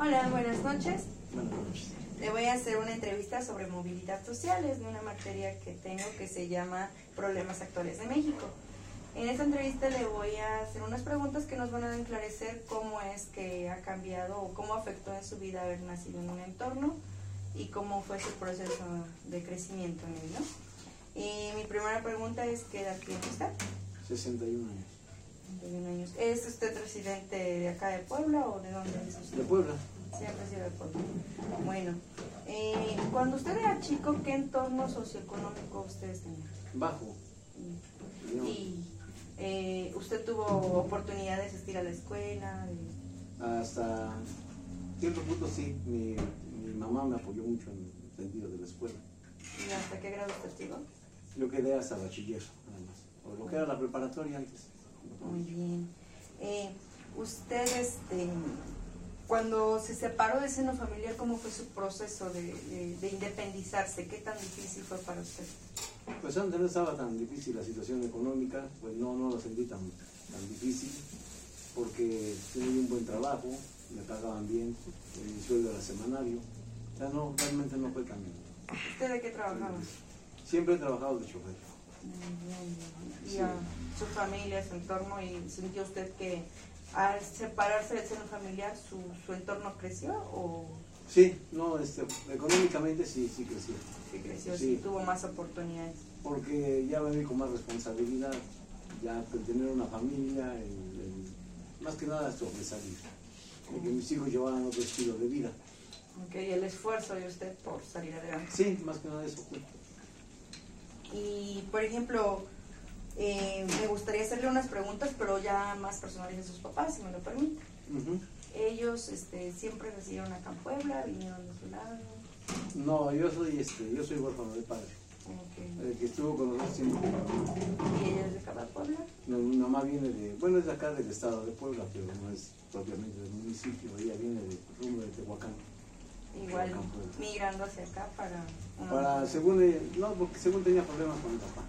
Hola, buenas noches. Le voy a hacer una entrevista sobre movilidad social, es de una materia que tengo que se llama Problemas Actuales de México. En esta entrevista le voy a hacer unas preguntas que nos van a esclarecer cómo es que ha cambiado o cómo afectó en su vida haber nacido en un entorno y cómo fue su proceso de crecimiento en él. Y mi primera pregunta es, ¿qué edad tiene usted? 61 años. 61 años. ¿Es usted residente de acá de Puebla o de dónde es usted? De Puebla. Siempre ha sido de Puebla. Bueno, eh, cuando usted era chico, ¿qué entorno socioeconómico ustedes tenían? Bajo. Yo- Y eh, usted tuvo oportunidad de asistir a la escuela. de- Hasta cierto punto sí, mi, mi mamá me apoyó mucho en el sentido de la escuela. ¿Y hasta qué grado usted llegó? Yo quedé hasta bachiller, nada más. O lo que era la preparatoria antes. Muy bien. Eh, usted, este, cuando se separó del seno familiar, ¿cómo fue su proceso de, de- de independizarse? ¿Qué tan difícil fue para usted? Pues antes no estaba tan difícil la situación económica, pues no, no lo sentí tan, tan difícil, porque tenía un buen trabajo, me pagaban bien, mi sueldo era semanario. O sea, no, realmente no fue tan... ¿Usted de qué trabajaba? Siempre he trabajado de chofer. Y a su familia, su entorno, y sintió usted que al separarse del seno familiar su, su entorno creció o Sí, no, este, económicamente sí, sí crecí. sí creció, Sí. sí tuvo más oportunidades? Porque ya venía con más responsabilidad, ya tener una familia, el- el- más que nada sobresalir. De que mis hijos llevaran otro estilo de vida. Ok, el esfuerzo de usted por salir adelante. Sí, más que nada eso. Y, por ejemplo, eh, me gustaría hacerle unas preguntas, pero ya más personales de sus papás, si me lo permite. Ellos este, siempre residieron acá en Puebla, vinieron de su lado. No, yo soy, este, yo soy huérfano de padre. El que estuvo con nosotros siempre. ¿Y ella es de acá de Puebla? No, mi mamá viene de, bueno, es de acá del estado de Puebla, pero no es propiamente del municipio. Ella viene de rumbo de Tehuacán. Igual migrando hacia acá para... Para, según ella, no, porque según tenía problemas con mi papá.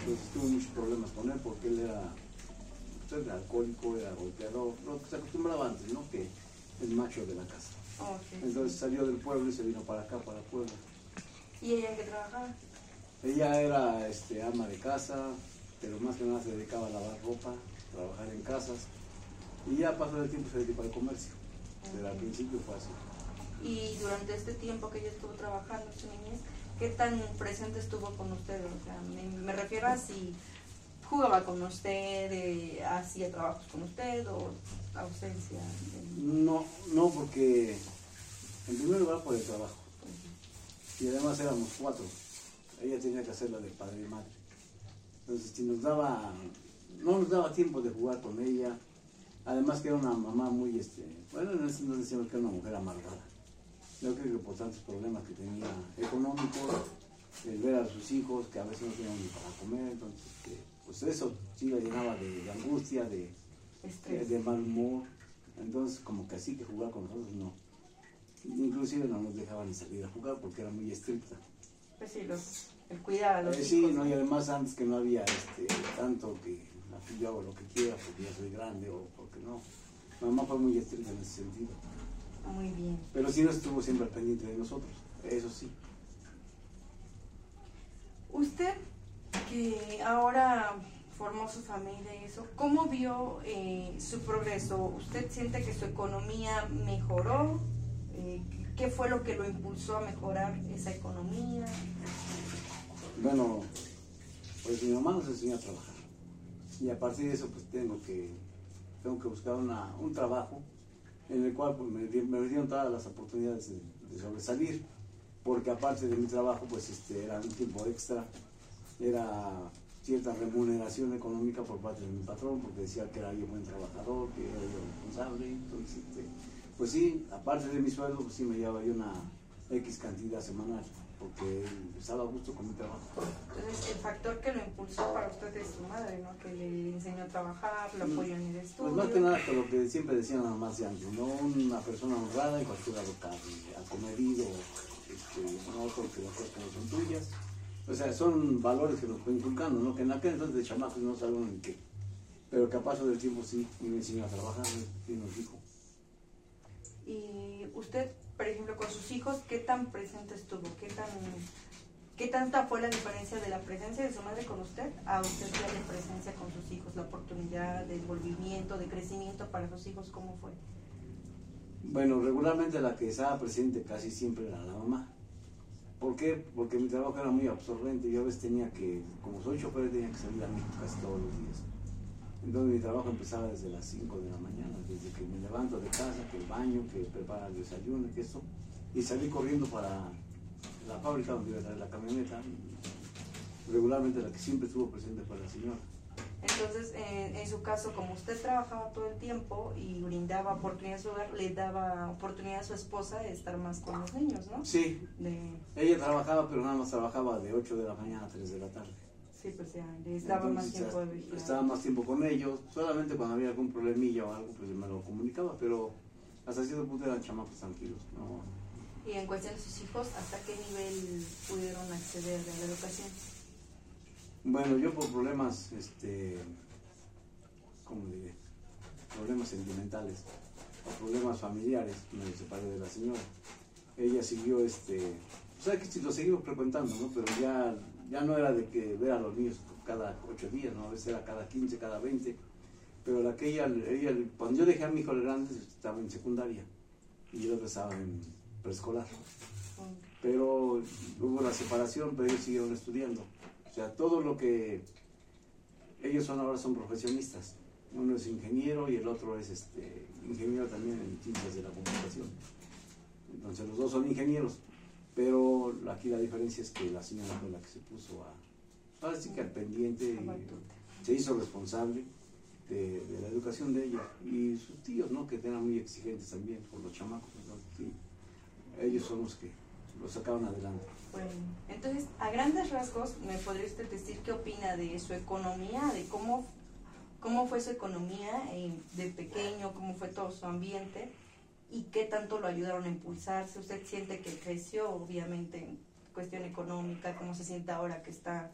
Entonces tuve muchos problemas con él porque él era, pues, era alcohólico, era golpeador, lo que se acostumbraba antes, ¿no? Que el macho de la casa. Entonces salió del pueblo y se vino para acá, para Puebla. ¿Y ella en qué trabajaba? Ella era este, ama de casa, pero más que nada se dedicaba a lavar ropa, trabajar en casas. Y ya pasó el tiempo se dedicó al comercio. Pero al principio fue así. Y durante este tiempo que ella estuvo trabajando en su niñez, ¿qué tan presente estuvo con usted? O sea, me, me refiero a si jugaba con usted, eh, hacía trabajos con usted o ausencia. de- No, no porque en primer lugar por el trabajo. Y además éramos cuatro. Ella tenía que hacer la de padre y madre. Entonces, si nos daba, no nos daba tiempo de jugar con ella. Además que era una mamá muy, este, bueno, en ese entonces decíamos que era una mujer amargada. Yo creo que por tantos problemas que tenía económicos, el ver a sus hijos que a veces no tenían ni para comer, entonces, este, pues eso sí la llenaba de, de angustia, de, Estrés. de mal humor. Entonces, como que así que jugar con nosotros, no. Inclusive no nos dejaban salir a jugar porque era muy estricta. Pues sí, los, el cuidar a los Eh, sí, hijos. no, y además antes que no había este, tanto que yo hago lo que quiera porque ya soy grande o porque no. Mamá fue muy estricta en ese sentido. Muy bien. Pero sí no estuvo siempre al pendiente de nosotros, eso sí. Usted que ahora formó su familia y eso, ¿cómo vio eh, su progreso? ¿Usted siente que su economía mejoró? Eh, ¿Qué fue lo que lo impulsó a mejorar esa economía? Bueno, pues mi mamá nos enseñó a trabajar. Y a partir de eso pues tengo que, tengo que buscar una- un trabajo en el cual pues, me, me dieron todas las oportunidades de, de sobresalir. Porque aparte de mi trabajo pues este, era un tiempo extra, era cierta remuneración económica por parte de mi patrón, porque decía que era yo buen trabajador, que era yo responsable. Entonces, este, pues sí, aparte de mi sueldo, pues sí me llevaba yo una X cantidad semanal, porque estaba a gusto con mi trabajo. Entonces, el factor que lo impulsó para usted es su madre, ¿no? Que le enseñó a trabajar, lo apoyó en el estudio. Pues más que nada lo que siempre decían nada más de antes, ¿no? Una persona honrada en cualquier lado cabe, acomedido, este, no porque las cosas no son tuyas. O sea, son valores que nos fue inculcando, ¿no? Que en aquel entonces de chamacos no sabían ni qué. Pero que a paso del tiempo sí, y me enseñó a trabajar y nos dijo. Y usted, por ejemplo, con sus hijos, ¿qué tan presente estuvo? ¿Qué tan ¿Qué tanta fue la diferencia de la presencia de su madre con usted a usted la presencia con sus hijos? La oportunidad de envolvimiento, de crecimiento para sus hijos, ¿cómo fue? Bueno, regularmente la que estaba presente casi siempre era la mamá. ¿Por qué? Porque mi trabajo era muy absorbente. Yo a veces tenía que, como soy chofer, tenía que salir a México casi todos los días. Entonces mi trabajo empezaba desde las 5 de la mañana, desde que me levanto de casa, que el baño, que prepara el desayuno, que eso. Y salí corriendo para la fábrica donde iba a traer la camioneta. Regularmente la que siempre estuvo presente fue la señora. Entonces, en su caso, como usted trabajaba todo el tiempo y brindaba oportunidad a su hogar, le daba oportunidad a su esposa de estar más con los niños, ¿no? Sí. Ella trabajaba, pero nada más trabajaba de 8 de la mañana a 3 de la tarde. Sí, pues ya, les daba más tiempo de vigilar. Estaba más tiempo con ellos, solamente cuando había algún problemilla o algo, pues me lo comunicaba, pero hasta cierto punto eran chamacos tranquilos, no, y en cuestión de sus hijos, ¿hasta qué nivel pudieron acceder a la educación? Bueno, yo por problemas, este, ¿cómo diré? Problemas sentimentales o problemas familiares, me separé de la señora. Ella siguió, este, o sea que lo seguimos frecuentando, ¿no? Pero ya, ya no era de que ver a los niños cada ocho días, ¿no? A veces era cada quince, cada veinte. Pero la que ella, ella, cuando yo dejé a mi hijo grande, estaba en secundaria y yo estaba en preescolar. Pero hubo la separación, pero ellos siguieron estudiando. O sea, todo lo que ellos son ahora son profesionistas. Uno es ingeniero y el otro es este, ingeniero también en ciencias de la computación. Entonces los dos son ingenieros, pero aquí la diferencia es que la señora fue la que se puso a, ahora que al pendiente y se hizo responsable de, la educación de ella y sus tíos, ¿no? Que eran muy exigentes también por los chamacos ellos son los que lo sacaron adelante. Bueno, entonces, a grandes rasgos, ¿me podría usted decir qué opina de su economía, de cómo, cómo fue su economía eh, de pequeño, cómo fue todo su ambiente y qué tanto lo ayudaron a impulsarse? ¿Usted siente que creció, obviamente, en cuestión económica? ¿Cómo se siente ahora que está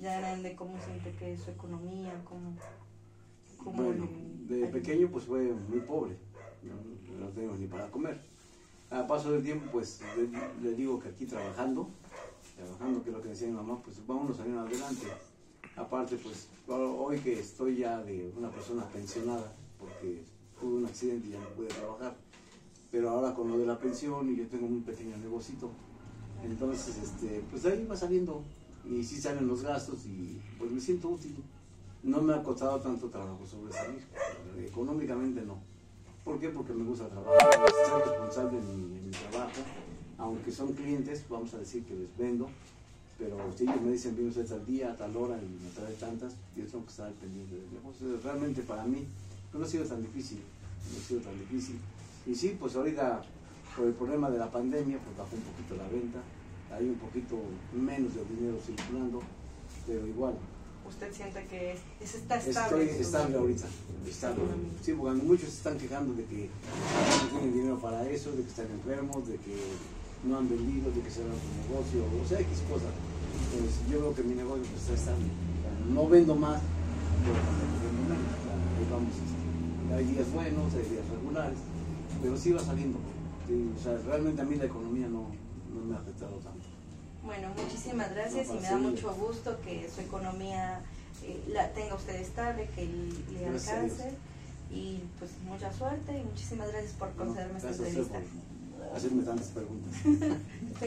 ya grande? ¿Cómo siente que es su economía? ¿Cómo, bueno, de pequeño pues fue muy pobre, no, no teníamos ni para comer a paso del tiempo, pues le, digo que aquí trabajando, trabajando, que es lo que decía mi mamá, pues vámonos a salir adelante. Aparte, pues hoy que estoy ya de una persona pensionada, porque tuve un accidente y ya no pude trabajar, pero ahora con lo de la pensión y yo tengo un pequeño negocito, entonces, este, pues ahí va saliendo y sí salen los gastos y pues me siento útil. No me ha costado tanto trabajo sobresalir, económicamente no. ¿Por qué? Porque me gusta trabajar, ser responsable de mi, trabajo, aunque son clientes, vamos a decir que les vendo, pero si ellos me dicen, viene usted tal día, a tal hora y me trae tantas, yo tengo que estar pendiente de ellos. Realmente para mí no ha sido tan difícil, no ha sido tan difícil. Y sí, pues ahorita por el problema de la pandemia, pues bajó un poquito la venta, hay un poquito menos de dinero circulando, pero igual, usted siente que es, está estable. Estoy estable ahorita, estable. Sí, porque muchos se están quejando de que no tienen dinero para eso, de que están enfermos, de que no han vendido, de que cerraron su negocio, o sea, X cosas. Entonces, yo veo que mi negocio pues, está estable. No vendo más, pero vendo menos. vamos, este, hay días buenos, hay días regulares, pero sí va saliendo. o sea, realmente a mí la economía no, no me ha afectado tanto. Bueno, muchísimas gracias y me da mucho gusto que su economía eh, la tenga usted estable, que le alcance y pues mucha suerte y muchísimas gracias por concederme esta entrevista. Por hacerme tantas preguntas.